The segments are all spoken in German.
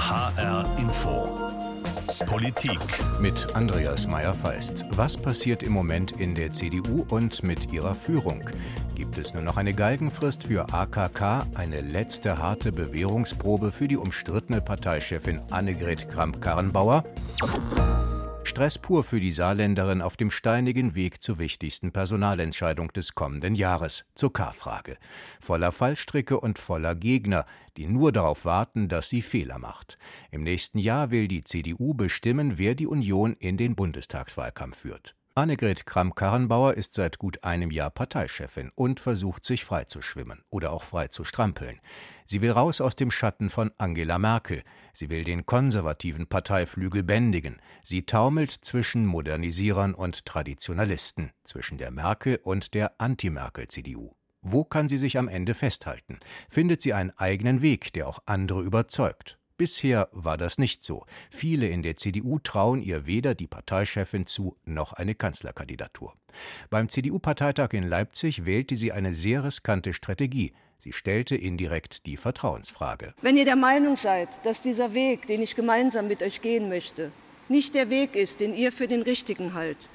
HR Info. Politik mit Andreas Meyer-Feist. Was passiert im Moment in der CDU und mit ihrer Führung? Gibt es nur noch eine Galgenfrist für AKK, eine letzte harte Bewährungsprobe für die umstrittene Parteichefin Annegret Kramp-Karrenbauer? Stress pur für die Saarländerin auf dem steinigen Weg zur wichtigsten Personalentscheidung des kommenden Jahres, zur K-Frage. Voller Fallstricke und voller Gegner, die nur darauf warten, dass sie Fehler macht. Im nächsten Jahr will die CDU bestimmen, wer die Union in den Bundestagswahlkampf führt. Annegret Kramp-Karrenbauer ist seit gut einem Jahr Parteichefin und versucht, sich frei zu schwimmen oder auch frei zu strampeln. Sie will raus aus dem Schatten von Angela Merkel. Sie will den konservativen Parteiflügel bändigen. Sie taumelt zwischen Modernisierern und Traditionalisten, zwischen der Merkel und der Anti-Merkel-CDU. Wo kann sie sich am Ende festhalten? Findet sie einen eigenen Weg, der auch andere überzeugt? Bisher war das nicht so. Viele in der CDU trauen ihr weder die Parteichefin zu noch eine Kanzlerkandidatur. Beim CDU-Parteitag in Leipzig wählte sie eine sehr riskante Strategie. Sie stellte indirekt die Vertrauensfrage. Wenn ihr der Meinung seid, dass dieser Weg, den ich gemeinsam mit euch gehen möchte, nicht der Weg ist, den ihr für den richtigen haltet,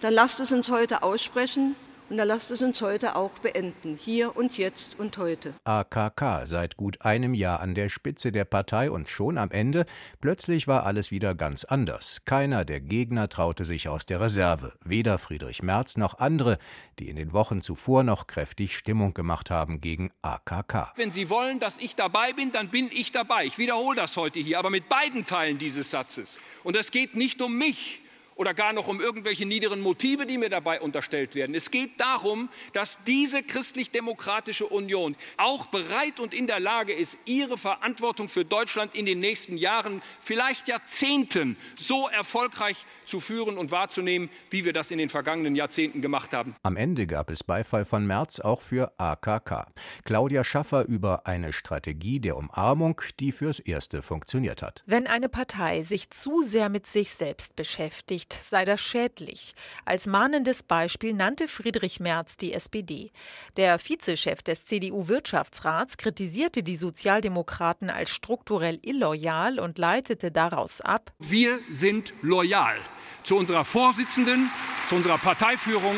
dann lasst es uns heute aussprechen und da lasst es uns heute auch beenden, hier und jetzt und heute. AKK seit gut einem Jahr an der Spitze der Partei und schon am Ende, plötzlich war alles wieder ganz anders. Keiner der Gegner traute sich aus der Reserve, weder Friedrich Merz noch andere, die in den Wochen zuvor noch kräftig Stimmung gemacht haben gegen AKK. Wenn Sie wollen, dass ich dabei bin, dann bin ich dabei. Ich wiederhole das heute hier, aber mit beiden Teilen dieses Satzes. Und es geht nicht um mich, oder gar noch um irgendwelche niederen Motive, die mir dabei unterstellt werden. Es geht darum, dass diese christlich-demokratische Union auch bereit und in der Lage ist, ihre Verantwortung für Deutschland in den nächsten Jahren, vielleicht Jahrzehnten, so erfolgreich zu führen und wahrzunehmen, wie wir das in den vergangenen Jahrzehnten gemacht haben. Am Ende gab es Beifall von Merz auch für AKK. Claudia Schaffer über eine Strategie der Umarmung, die fürs Erste funktioniert hat. Wenn eine Partei sich zu sehr mit sich selbst beschäftigt, nicht sei das schädlich. Als mahnendes Beispiel nannte Friedrich Merz die SPD. Der Vizechef des CDU-Wirtschaftsrats kritisierte die Sozialdemokraten als strukturell illoyal und leitete daraus ab: Wir sind loyal zu unserer Vorsitzenden, zu unserer Parteiführung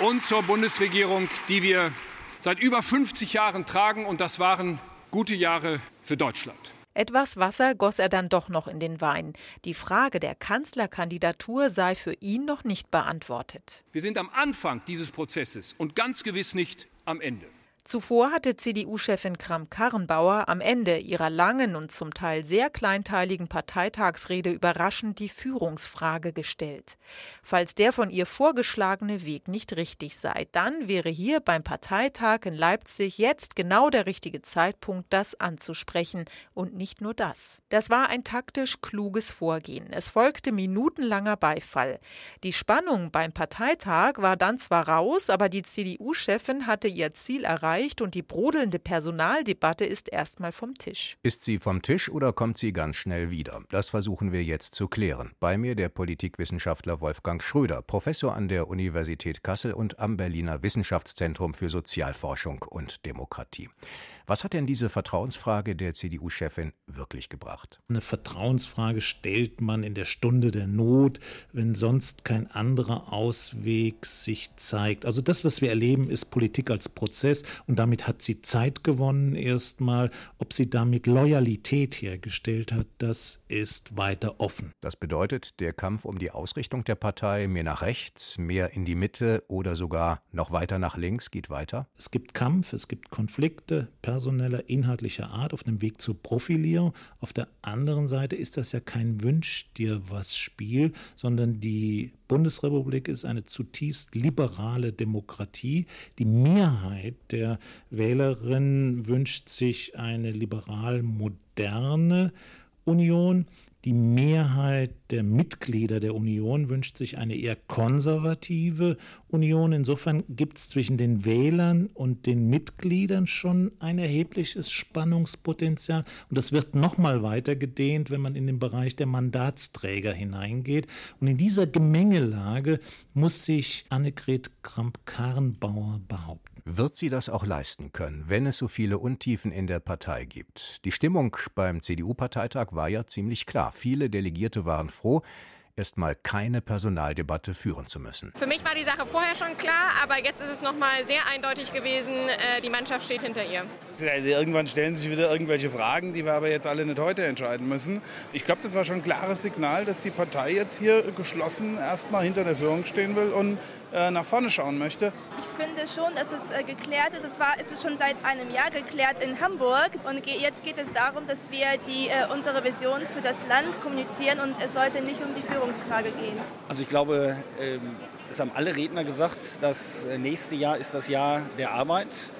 und zur Bundesregierung, die wir seit über 50 Jahren tragen. Und das waren gute Jahre für Deutschland. Etwas Wasser goss er dann doch noch in den Wein. Die Frage der Kanzlerkandidatur sei für ihn noch nicht beantwortet. Wir sind am Anfang dieses Prozesses und ganz gewiss nicht am Ende. Zuvor hatte CDU-Chefin Kramp-Karrenbauer am Ende ihrer langen und zum Teil sehr kleinteiligen Parteitagsrede überraschend die Führungsfrage gestellt. Falls der von ihr vorgeschlagene Weg nicht richtig sei, dann wäre hier beim Parteitag in Leipzig jetzt genau der richtige Zeitpunkt, das anzusprechen. Und nicht nur das. Das war ein taktisch kluges Vorgehen. Es folgte minutenlanger Beifall. Die Spannung beim Parteitag war dann zwar raus, aber die CDU-Chefin hatte ihr Ziel erreicht erreicht und die brodelnde Personaldebatte ist erstmal vom Tisch. Ist sie vom Tisch oder kommt sie ganz schnell wieder? Das versuchen wir jetzt zu klären. Bei mir der Politikwissenschaftler Wolfgang Schröder, Professor an der Universität Kassel und am Berliner Wissenschaftszentrum für Sozialforschung und Demokratie. Was hat denn diese Vertrauensfrage der CDU-Chefin wirklich gebracht? Eine Vertrauensfrage stellt man in der Stunde der Not, wenn sonst kein anderer Ausweg sich zeigt. Also das, was wir erleben, ist Politik als Prozess und damit hat sie Zeit gewonnen erstmal. Ob sie damit Loyalität hergestellt hat, das ist weiter offen. Das bedeutet, der Kampf um die Ausrichtung der Partei mehr nach rechts, mehr in die Mitte oder sogar noch weiter nach links geht weiter? Es gibt Kampf, es gibt Konflikte, personeller, inhaltlicher Art auf dem Weg zur Profilierung. Auf der anderen Seite ist das ja kein Wünsch dir was Spiel, sondern die Bundesrepublik ist eine zutiefst liberale Demokratie. Die Mehrheit der Wählerinnen wünscht sich eine liberal moderne Union. Die Mehrheit der Mitglieder der Union wünscht sich eine eher konservative Union. Insofern gibt es zwischen den Wählern und den Mitgliedern schon ein erhebliches Spannungspotenzial. Und das wird nochmal weiter gedehnt, wenn man in den Bereich der Mandatsträger hineingeht. Und in dieser Gemengelage muss sich Annegret Kramp-Karrenbauer behaupten. Wird sie das auch leisten können, wenn es so viele Untiefen in der Partei gibt? Die Stimmung beim CDU-Parteitag war ja ziemlich klar. Viele Delegierte waren froh, erstmal keine Personaldebatte führen zu müssen. Für mich war die Sache vorher schon klar, aber jetzt ist es noch mal sehr eindeutig gewesen, äh, die Mannschaft steht hinter ihr. Also irgendwann stellen sich wieder irgendwelche Fragen, die wir aber jetzt alle nicht heute entscheiden müssen. Ich glaube, das war schon ein klares Signal, dass die Partei jetzt hier geschlossen erstmal hinter der Führung stehen will und äh, nach vorne schauen möchte. Ich finde schon, dass es äh, geklärt ist. Es, war, es ist schon seit einem Jahr geklärt in Hamburg und jetzt geht es darum, dass wir die, äh, unsere Vision für das Land kommunizieren und es sollte nicht um die Führung Führungsfrage gehen? Also ich glaube, ähm, es haben alle Redner gesagt, das äh, nächste Jahr ist das Jahr der Arbeit,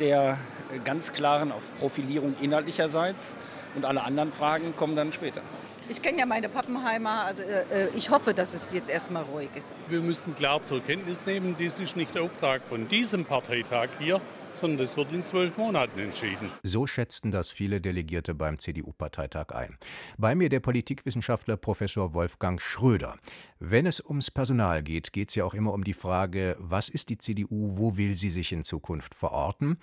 der äh, ganz klaren Profilierung inhaltlicherseits und alle anderen Fragen kommen dann später. Ich kenne ja meine Pappenheimer, also äh, ich hoffe, dass es jetzt erstmal ruhig ist. Wir müssen klar zur Kenntnis nehmen, dies ist nicht der Auftrag von diesem Parteitag hier, sondern das wird in zwölf Monaten entschieden. So schätzten das viele Delegierte beim CDU-Parteitag ein. Bei mir der Politikwissenschaftler Professor Wolfgang Schröder. Wenn es ums Personal geht, geht es ja auch immer um die Frage, was ist die CDU, wo will sie sich in Zukunft verorten?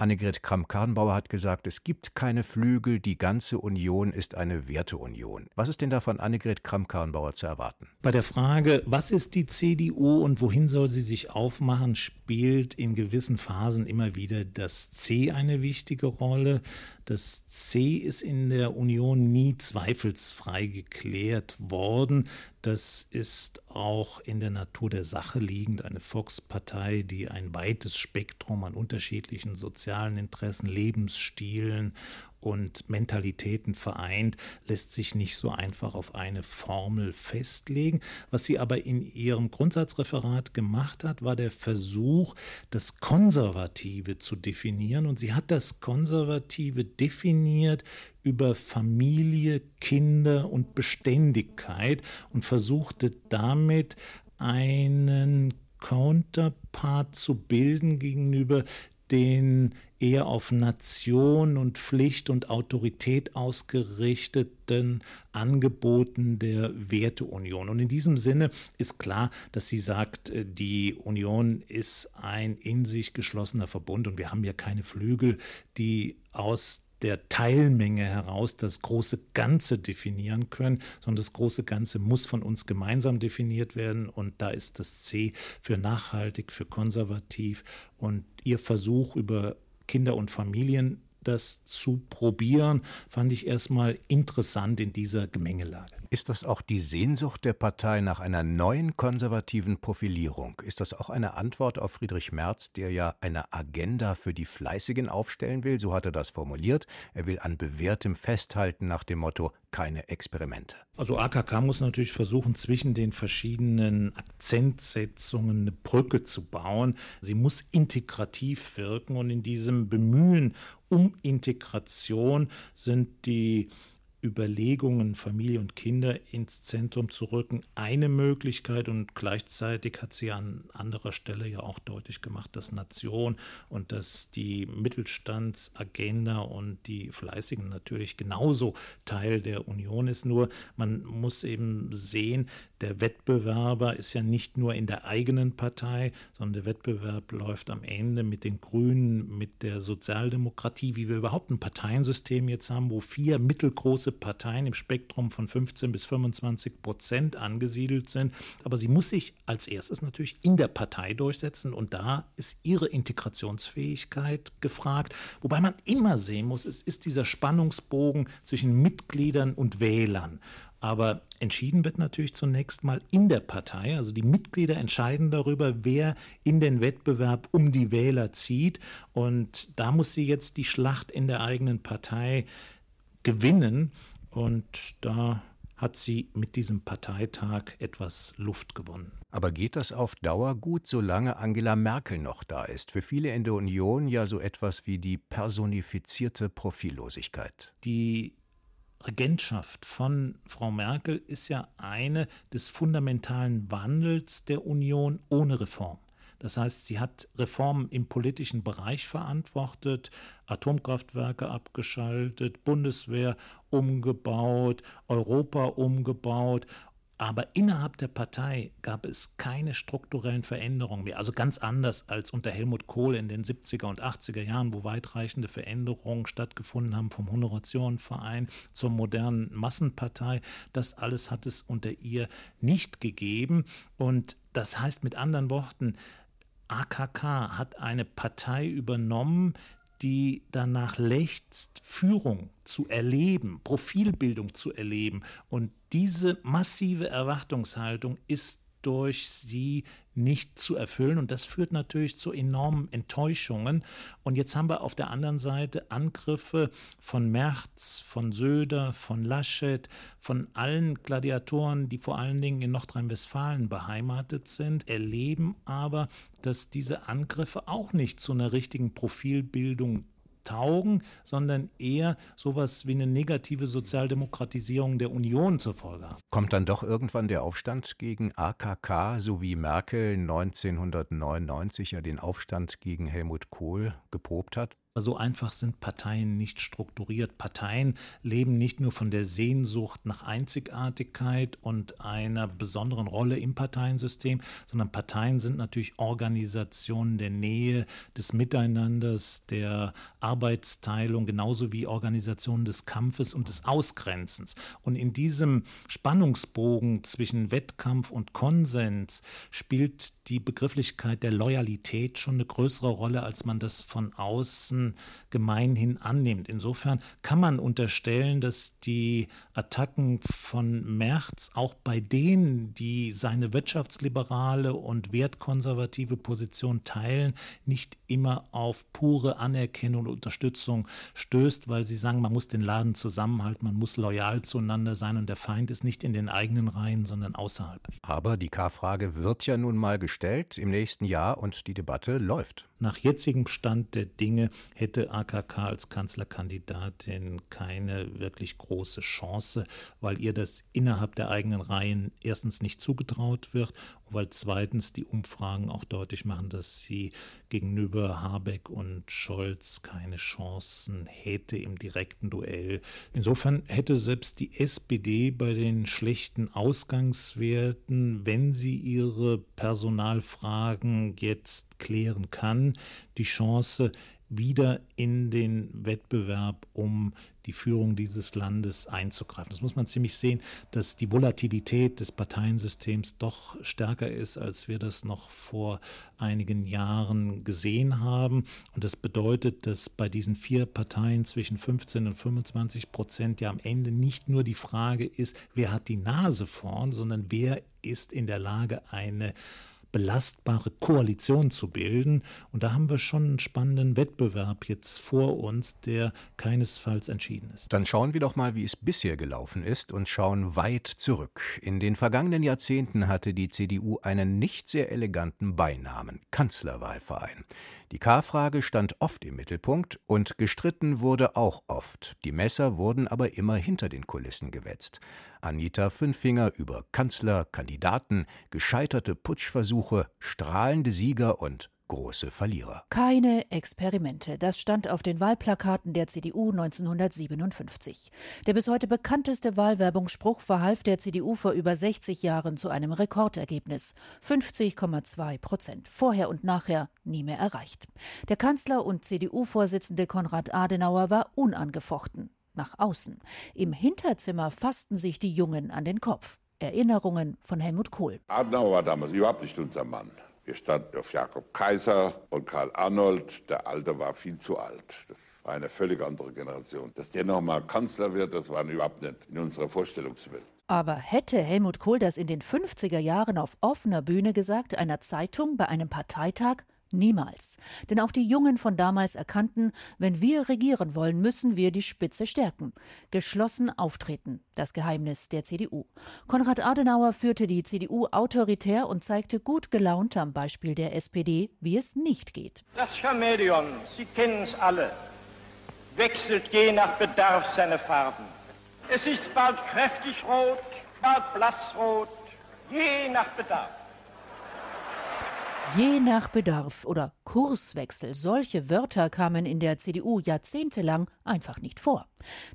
Annegret Kramp-Karrenbauer hat gesagt, es gibt keine Flügel, die ganze Union ist eine Werteunion. Was ist denn da von Annegret Kramp-Karrenbauer zu erwarten? Bei der Frage, was ist die CDU und wohin soll sie sich aufmachen, spielt in gewissen Phasen immer wieder das C eine wichtige Rolle. Das C ist in der Union nie zweifelsfrei geklärt worden. Das ist auch in der Natur der Sache liegend. Eine Volkspartei, die ein weites Spektrum an unterschiedlichen sozialen Interessen, Lebensstilen und Mentalitäten vereint, lässt sich nicht so einfach auf eine Formel festlegen. Was sie aber in ihrem Grundsatzreferat gemacht hat, war der Versuch, das Konservative zu definieren. Und sie hat das Konservative definiert über Familie, Kinder und Beständigkeit und versuchte damit einen Counterpart zu bilden gegenüber den eher auf Nation und Pflicht und Autorität ausgerichteten Angeboten der Werteunion. Und in diesem Sinne ist klar, dass sie sagt, äh, die Union ist ein in sich geschlossener Verbund und wir haben ja keine Flügel, die aus der Teilmenge heraus das große Ganze definieren können, sondern das große Ganze muss von uns gemeinsam definiert werden und da ist das C für nachhaltig, für konservativ und ihr Versuch über Kinder und Familien das zu probieren, fand ich erstmal interessant in dieser Gemengelage. Ist das auch die Sehnsucht der Partei nach einer neuen konservativen Profilierung? Ist das auch eine Antwort auf Friedrich Merz, der ja eine Agenda für die Fleißigen aufstellen will? So hat er das formuliert. Er will an bewährtem festhalten nach dem Motto keine Experimente. Also AKK muss natürlich versuchen, zwischen den verschiedenen Akzentsetzungen eine Brücke zu bauen. Sie muss integrativ wirken und in diesem Bemühen um Integration sind die Überlegungen, Familie und Kinder ins Zentrum zu rücken, eine Möglichkeit und gleichzeitig hat sie an anderer Stelle ja auch deutlich gemacht, dass Nation und dass die Mittelstandsagenda und die Fleißigen natürlich genauso Teil der Union ist. Nur man muss eben sehen, der Wettbewerber ist ja nicht nur in der eigenen Partei, sondern der Wettbewerb läuft am Ende mit den Grünen, mit der Sozialdemokratie, wie wir überhaupt ein Parteiensystem jetzt haben, wo vier mittelgroße Parteien im Spektrum von 15 bis 25 Prozent angesiedelt sind. Aber sie muss sich als erstes natürlich in der Partei durchsetzen und da ist ihre Integrationsfähigkeit gefragt. Wobei man immer sehen muss, es ist dieser Spannungsbogen zwischen Mitgliedern und Wählern. Aber entschieden wird natürlich zunächst mal in der Partei. Also die Mitglieder entscheiden darüber, wer in den Wettbewerb um die Wähler zieht. Und da muss sie jetzt die Schlacht in der eigenen Partei gewinnen. Und da hat sie mit diesem Parteitag etwas Luft gewonnen. Aber geht das auf Dauer gut, solange Angela Merkel noch da ist? Für viele in der Union ja so etwas wie die personifizierte Profillosigkeit. Die Regentschaft von Frau Merkel ist ja eine des fundamentalen Wandels der Union ohne Reform. Das heißt, sie hat Reformen im politischen Bereich verantwortet, Atomkraftwerke abgeschaltet, Bundeswehr umgebaut, Europa umgebaut Aber innerhalb der Partei gab es keine strukturellen Veränderungen mehr. Also ganz anders als unter Helmut Kohl in den 70er und 80er Jahren, wo weitreichende Veränderungen stattgefunden haben vom Honorationenverein zur modernen Massenpartei. Das alles hat es unter ihr nicht gegeben. Und das heißt mit anderen Worten, AKK hat eine Partei übernommen, die danach lechzt, Führung zu erleben, Profilbildung zu erleben. Und diese massive Erwartungshaltung ist durch sie nicht zu erfüllen. Und das führt natürlich zu enormen Enttäuschungen. Und jetzt haben wir auf der anderen Seite Angriffe von Merz, von Söder, von Laschet, von allen Gladiatoren, die vor allen Dingen in Nordrhein-Westfalen beheimatet sind, erleben aber, dass diese Angriffe auch nicht zu einer richtigen Profilbildung taugen, sondern eher sowas wie eine negative Sozialdemokratisierung der Union zur Folge haben. Kommt dann doch irgendwann der Aufstand gegen AKK, so wie Merkel 1999 ja den Aufstand gegen Helmut Kohl geprobt hat? So einfach sind Parteien nicht strukturiert. Parteien leben nicht nur von der Sehnsucht nach Einzigartigkeit und einer besonderen Rolle im Parteiensystem, sondern Parteien sind natürlich Organisationen der Nähe, des Miteinanders, der Arbeitsteilung, genauso wie Organisationen des Kampfes und des Ausgrenzens. Und in diesem Spannungsbogen zwischen Wettkampf und Konsens spielt die Begrifflichkeit der Loyalität schon eine größere Rolle, als man das von außen Interessen gemeinhin annimmt. Insofern kann man unterstellen, dass die Attacken von Merz auch bei denen, die seine wirtschaftsliberale und wertkonservative Position teilen, nicht immer auf pure Anerkennung und Unterstützung stößt, weil sie sagen, man muss den Laden zusammenhalten, man muss loyal zueinander sein und der Feind ist nicht in den eigenen Reihen, sondern außerhalb. Aber die K-Frage wird ja nun mal gestellt im nächsten Jahr und die Debatte läuft. Nach jetzigem Stand der Dinge hätte AKK als Kanzlerkandidatin keine wirklich große Chance, weil ihr das innerhalb der eigenen Reihen erstens nicht zugetraut wird weil zweitens die Umfragen auch deutlich machen, dass sie gegenüber Habeck und Scholz keine Chancen hätte im direkten Duell. Insofern hätte selbst die SPD bei den schlechten Ausgangswerten, wenn sie ihre Personalfragen jetzt klären kann, die Chance, wieder in den Wettbewerb um die Führung dieses Landes einzugreifen. Das muss man ziemlich sehen, dass die Volatilität des Parteiensystems doch stärker ist, als wir das noch vor einigen Jahren gesehen haben. Und das bedeutet, dass bei diesen vier Parteien zwischen 15 und 25 Prozent ja am Ende nicht nur die Frage ist, wer hat die Nase vorn, sondern wer ist in der Lage, eine belastbare Koalition zu bilden. Und da haben wir schon einen spannenden Wettbewerb jetzt vor uns, der keinesfalls entschieden ist. Dann schauen wir doch mal, wie es bisher gelaufen ist und schauen weit zurück. In den vergangenen Jahrzehnten hatte die CDU einen nicht sehr eleganten Beinamen Kanzlerwahlverein. Die K-Frage stand oft im Mittelpunkt und gestritten wurde auch oft. Die Messer wurden aber immer hinter den Kulissen gewetzt. Anita Fünfinger über Kanzler, Kandidaten, gescheiterte Putschversuche, strahlende Sieger und große Verlierer. Keine Experimente. Das stand auf den Wahlplakaten der CDU 1957. Der bis heute bekannteste Wahlwerbungsspruch verhalf der CDU vor über 60 Jahren zu einem Rekordergebnis. 50,2 Prozent. Vorher und nachher nie mehr erreicht. Der Kanzler und CDU-Vorsitzende Konrad Adenauer war unangefochten. Nach außen. Im Hinterzimmer fassten sich die Jungen an den Kopf. Erinnerungen von Helmut Kohl. Adenauer war damals überhaupt nicht unser Mann. Wir standen auf Jakob Kaiser und Karl Arnold. Der Alte war viel zu alt. Das war eine völlig andere Generation. Dass der nochmal Kanzler wird, das war überhaupt nicht in unserer Vorstellungswelt. Aber hätte Helmut Kohl das in den 50er Jahren auf offener Bühne gesagt, einer Zeitung bei einem Parteitag? Niemals. Denn auch die Jungen von damals erkannten, wenn wir regieren wollen, müssen wir die Spitze stärken. Geschlossen auftreten. Das Geheimnis der CDU. Konrad Adenauer führte die CDU autoritär und zeigte gut gelaunt am Beispiel der SPD, wie es nicht geht. Das Chamäleon, Sie kennen es alle, wechselt je nach Bedarf seine Farben. Es ist bald kräftig rot, bald blassrot, je nach Bedarf. Je nach Bedarf oder Kurswechsel, solche Wörter kamen in der CDU jahrzehntelang einfach nicht vor.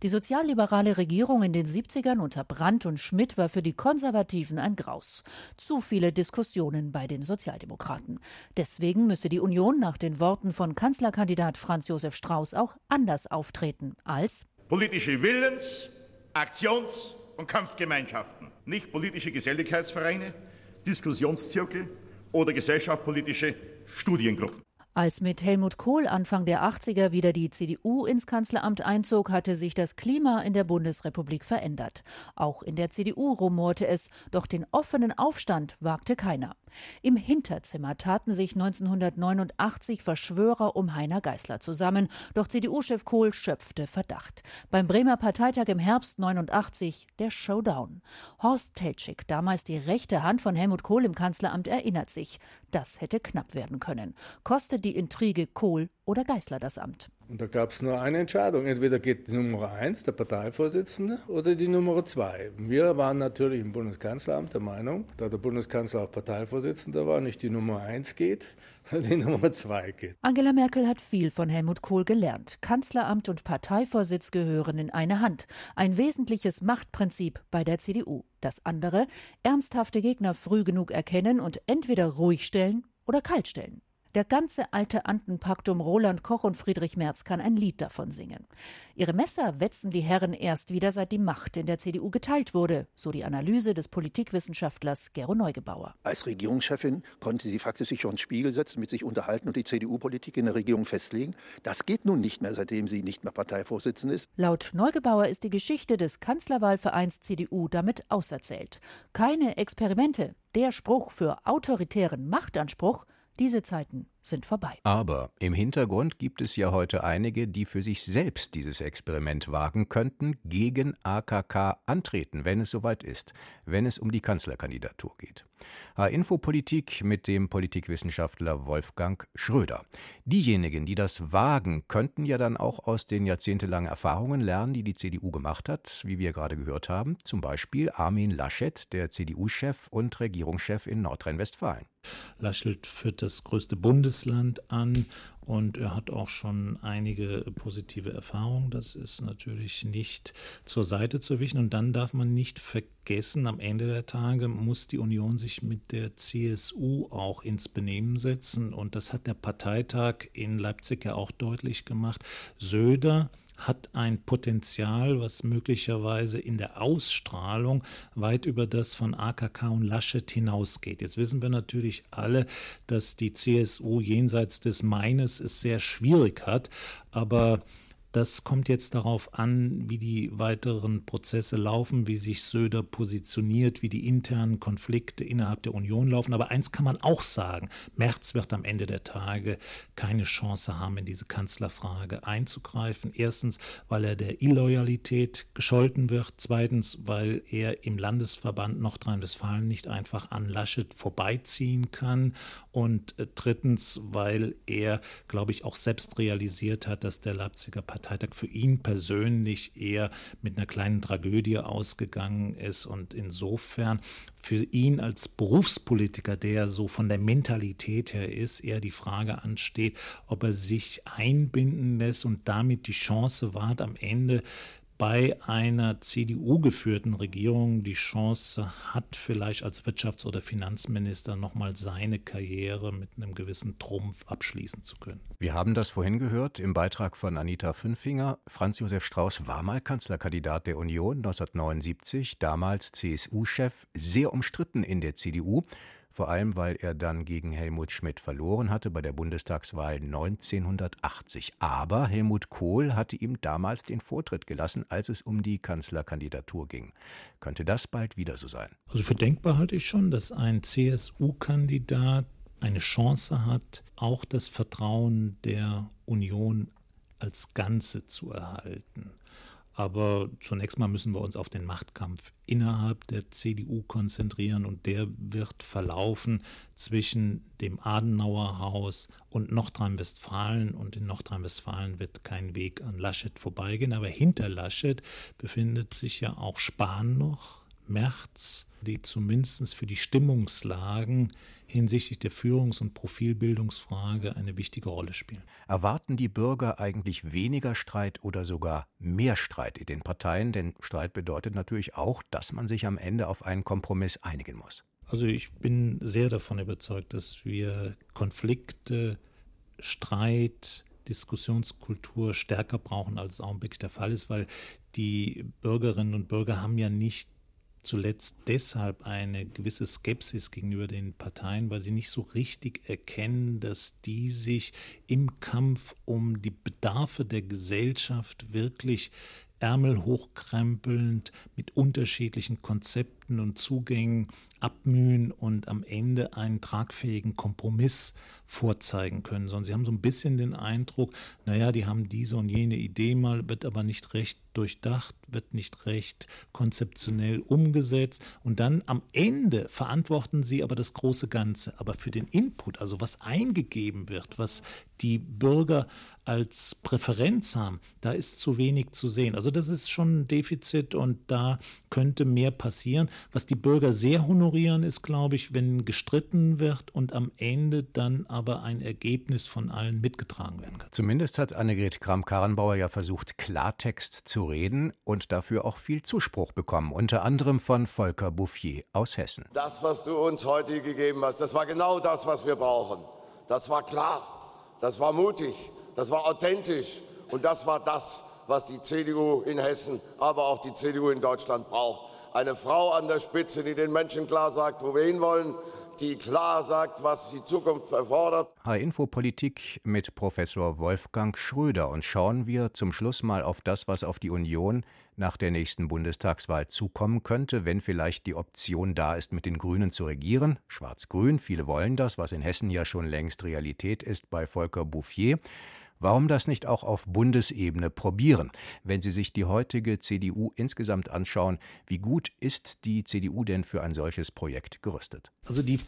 Die sozialliberale Regierung in den 70ern unter Brandt und Schmidt war für die Konservativen ein Graus. Zu viele Diskussionen bei den Sozialdemokraten. Deswegen müsse die Union nach den Worten von Kanzlerkandidat Franz Josef Strauß auch anders auftreten als politische Willens-, Aktions- und Kampfgemeinschaften, nicht politische Geselligkeitsvereine, Diskussionszirkel oder gesellschaftspolitische Studiengruppen. Als mit Helmut Kohl Anfang der 80er wieder die CDU ins Kanzleramt einzog, hatte sich das Klima in der Bundesrepublik verändert. Auch in der CDU rumorte es, doch den offenen Aufstand wagte keiner. Im Hinterzimmer taten sich 1989 Verschwörer um Heiner Geißler zusammen, doch CDU-Chef Kohl schöpfte Verdacht. Beim Bremer Parteitag im Herbst 89 der Showdown. Horst Teltschik, damals die rechte Hand von Helmut Kohl im Kanzleramt, erinnert sich, das hätte knapp werden können. Kostet die Intrige Kohl oder Geißler das Amt. Und da gab es nur eine Entscheidung. Entweder geht die Nummer eins, der Parteivorsitzende, oder die Nummer zwei. Wir waren natürlich im Bundeskanzleramt der Meinung, da der Bundeskanzler auch Parteivorsitzender war, nicht die Nummer eins geht, sondern die Nummer zwei geht. Angela Merkel hat viel von Helmut Kohl gelernt. Kanzleramt und Parteivorsitz gehören in eine Hand. Ein wesentliches Machtprinzip bei der CDU. Das andere, ernsthafte Gegner früh genug erkennen und entweder ruhig stellen oder kalt stellen. Der ganze alte Antenpakt um Roland Koch und Friedrich Merz kann ein Lied davon singen. Ihre Messer wetzen die Herren erst wieder, seit die Macht in der CDU geteilt wurde, so die Analyse des Politikwissenschaftlers Gero Neugebauer. Als Regierungschefin konnte sie faktisch sich vor den Spiegel setzen, mit sich unterhalten und die CDU-Politik in der Regierung festlegen. Das geht nun nicht mehr, seitdem sie nicht mehr Parteivorsitzende ist. Laut Neugebauer ist die Geschichte des Kanzlerwahlvereins CDU damit auserzählt. Keine Experimente. Der Spruch für autoritären Machtanspruch diese Zeiten sind vorbei. Aber im Hintergrund gibt es ja heute einige, die für sich selbst dieses Experiment wagen könnten, gegen AKK antreten, wenn es soweit ist, wenn es um die Kanzlerkandidatur geht. H-Info-Politik mit dem Politikwissenschaftler Wolfgang Schröder. Diejenigen, die das wagen, könnten ja dann auch aus den jahrzehntelangen Erfahrungen lernen, die die CDU gemacht hat, wie wir gerade gehört haben. Zum Beispiel Armin Laschet, der CDU-Chef und Regierungschef in Nordrhein-Westfalen. Laschet führt das größte Bundesland an und er hat auch schon einige positive Erfahrungen. Das ist natürlich nicht zur Seite zu wischen. Und dann darf man nicht vergessen, am Ende der Tage muss die Union sich mit der CSU auch ins Benehmen setzen. Und das hat der Parteitag in Leipzig ja auch deutlich gemacht. Söder hat ein Potenzial, was möglicherweise in der Ausstrahlung weit über das von AKK und Laschet hinausgeht. Jetzt wissen wir natürlich alle, dass die CSU jenseits des Meines es sehr schwierig hat, aber das kommt jetzt darauf an, wie die weiteren Prozesse laufen, wie sich Söder positioniert, wie die internen Konflikte innerhalb der Union laufen. Aber eins kann man auch sagen, Merz wird am Ende der Tage keine Chance haben, in diese Kanzlerfrage einzugreifen. Erstens, weil er der Illoyalität gescholten wird. Zweitens, weil er im Landesverband Nordrhein-Westfalen nicht einfach an Laschet vorbeiziehen kann. Und äh, drittens, weil er, glaube ich, auch selbst realisiert hat, dass der Leipziger Parteitag für ihn persönlich eher mit einer kleinen Tragödie ausgegangen ist. Und insofern für ihn als Berufspolitiker, der so von der Mentalität her ist, eher die Frage ansteht, ob er sich einbinden lässt und damit die Chance wahrt, am Ende bei einer CDU-geführten Regierung die Chance hat, vielleicht als Wirtschafts- oder Finanzminister nochmal seine Karriere mit einem gewissen Trumpf abschließen zu können. Wir haben das vorhin gehört im Beitrag von Anita Fünfinger. Franz Josef Strauß war mal Kanzlerkandidat der Union 1979, damals CSU-Chef, sehr umstritten in der CDU vor allem weil er dann gegen Helmut Schmidt verloren hatte bei der Bundestagswahl 1980. Aber Helmut Kohl hatte ihm damals den Vortritt gelassen, als es um die Kanzlerkandidatur ging. Könnte das bald wieder so sein? Also für denkbar halte ich schon, dass ein CSU-Kandidat eine Chance hat, auch das Vertrauen der Union als Ganze zu erhalten. Aber zunächst mal müssen wir uns auf den Machtkampf innerhalb der CDU konzentrieren und der wird verlaufen zwischen dem Adenauer Haus und Nordrhein-Westfalen. Und in Nordrhein-Westfalen wird kein Weg an Laschet vorbeigehen, aber hinter Laschet befindet sich ja auch Spahn noch März, die zumindest für die Stimmungslagen hinsichtlich der Führungs- und Profilbildungsfrage eine wichtige Rolle spielen. Erwarten die Bürger eigentlich weniger Streit oder sogar mehr Streit in den Parteien? Denn Streit bedeutet natürlich auch, dass man sich am Ende auf einen Kompromiss einigen muss. Also ich bin sehr davon überzeugt, dass wir Konflikte, Streit, Diskussionskultur stärker brauchen, als es augenblicklich der Fall ist, weil die Bürgerinnen und Bürger haben ja nicht zuletzt deshalb eine gewisse Skepsis gegenüber den Parteien, weil sie nicht so richtig erkennen, dass die sich im Kampf um die Bedarfe der Gesellschaft wirklich Ärmel hochkrempelnd mit unterschiedlichen Konzepten und Zugängen abmühen und am Ende einen tragfähigen Kompromiss vorzeigen können, sondern sie haben so ein bisschen den Eindruck, naja, die haben diese und jene Idee mal, wird aber nicht recht durchdacht, wird nicht recht konzeptionell umgesetzt und dann am Ende verantworten sie aber das große Ganze. Aber für den Input, also was eingegeben wird, was die Bürger als Präferenz haben, da ist zu wenig zu sehen. Also das ist schon ein Defizit und da könnte mehr passieren. Was die Bürger sehr honorieren, ist, glaube ich, wenn gestritten wird und am Ende dann aber ein Ergebnis von allen mitgetragen werden kann. Zumindest hat Annegret Kramp-Karrenbauer ja versucht, Klartext zu reden und dafür auch viel Zuspruch bekommen, unter anderem von Volker Bouffier aus Hessen. Das, was du uns heute gegeben hast, das war genau das, was wir brauchen. Das war klar, das war mutig, das war authentisch und das war das, was die CDU in Hessen, aber auch die CDU in Deutschland braucht. Eine Frau an der Spitze, die den Menschen klar sagt, wo wir hinwollen, die klar sagt, was die Zukunft erfordert. H-Info Politik mit Professor Wolfgang Schröder und schauen wir zum Schluss mal auf das, was auf die Union nach der nächsten Bundestagswahl zukommen könnte, wenn vielleicht die Option da ist, mit den Grünen zu regieren. Schwarz-Grün, viele wollen das, was in Hessen ja schon längst Realität ist bei Volker Bouffier. Warum das nicht auch auf Bundesebene probieren? Wenn Sie sich die heutige CDU insgesamt anschauen, wie gut ist die CDU denn für ein solches Projekt gerüstet? Also die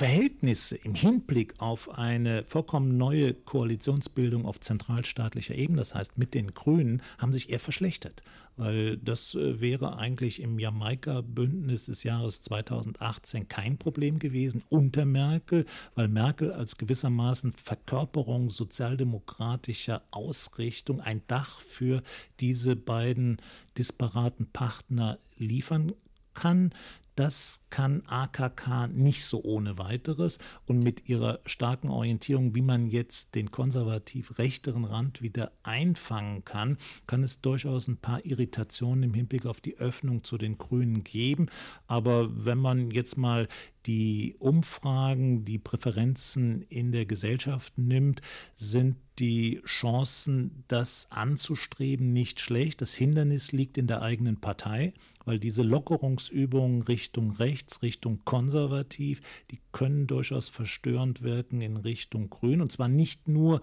Verhältnisse im Hinblick auf eine vollkommen neue Koalitionsbildung auf zentralstaatlicher Ebene, das heißt mit den Grünen, haben sich eher verschlechtert. Weil das äh, wäre eigentlich im Jamaika-Bündnis des Jahres 2018 kein Problem gewesen unter Merkel, weil Merkel als gewissermaßen Verkörperung sozialdemokratischer Ausrichtung ein Dach für diese beiden disparaten Partner liefern kann. Das kann AKK nicht so ohne weiteres. Und mit ihrer starken Orientierung, wie man jetzt den konservativ rechteren Rand wieder einfangen kann, kann es durchaus ein paar Irritationen im Hinblick auf die Öffnung zu den Grünen geben. Aber wenn man jetzt mal die Umfragen, die Präferenzen in der Gesellschaft nimmt, sind die Chancen, das anzustreben, nicht schlecht. Das Hindernis liegt in der eigenen Partei, weil diese Lockerungsübungen Richtung rechts, Richtung konservativ, die können durchaus verstörend wirken in Richtung grün. Und zwar nicht nur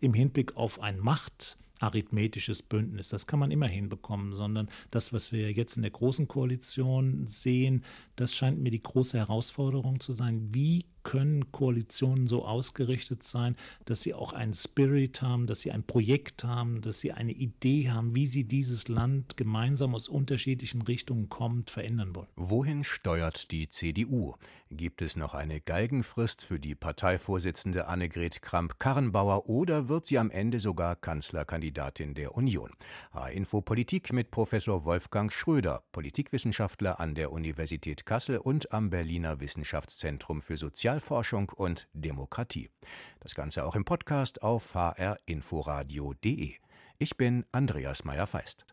im Hinblick auf ein Macht arithmetisches Bündnis. Das kann man immer hinbekommen, sondern das, was wir jetzt in der Großen Koalition sehen, das scheint mir die große Herausforderung zu sein. Wie können Koalitionen so ausgerichtet sein, dass sie auch einen Spirit haben, dass sie ein Projekt haben, dass sie eine Idee haben, wie sie dieses Land gemeinsam aus unterschiedlichen Richtungen kommt, verändern wollen. Wohin steuert die CDU? Gibt es noch eine Galgenfrist für die Parteivorsitzende Annegret Kramp-Karrenbauer oder wird sie am Ende sogar Kanzlerkandidatin der Union? H-Info Politik mit Professor Wolfgang Schröder, Politikwissenschaftler an der Universität Kassel und am Berliner Wissenschaftszentrum für Sozialforschung und Demokratie. Das Ganze auch im Podcast auf hrinforadio.de. Ich bin Andreas Meyer-Feist.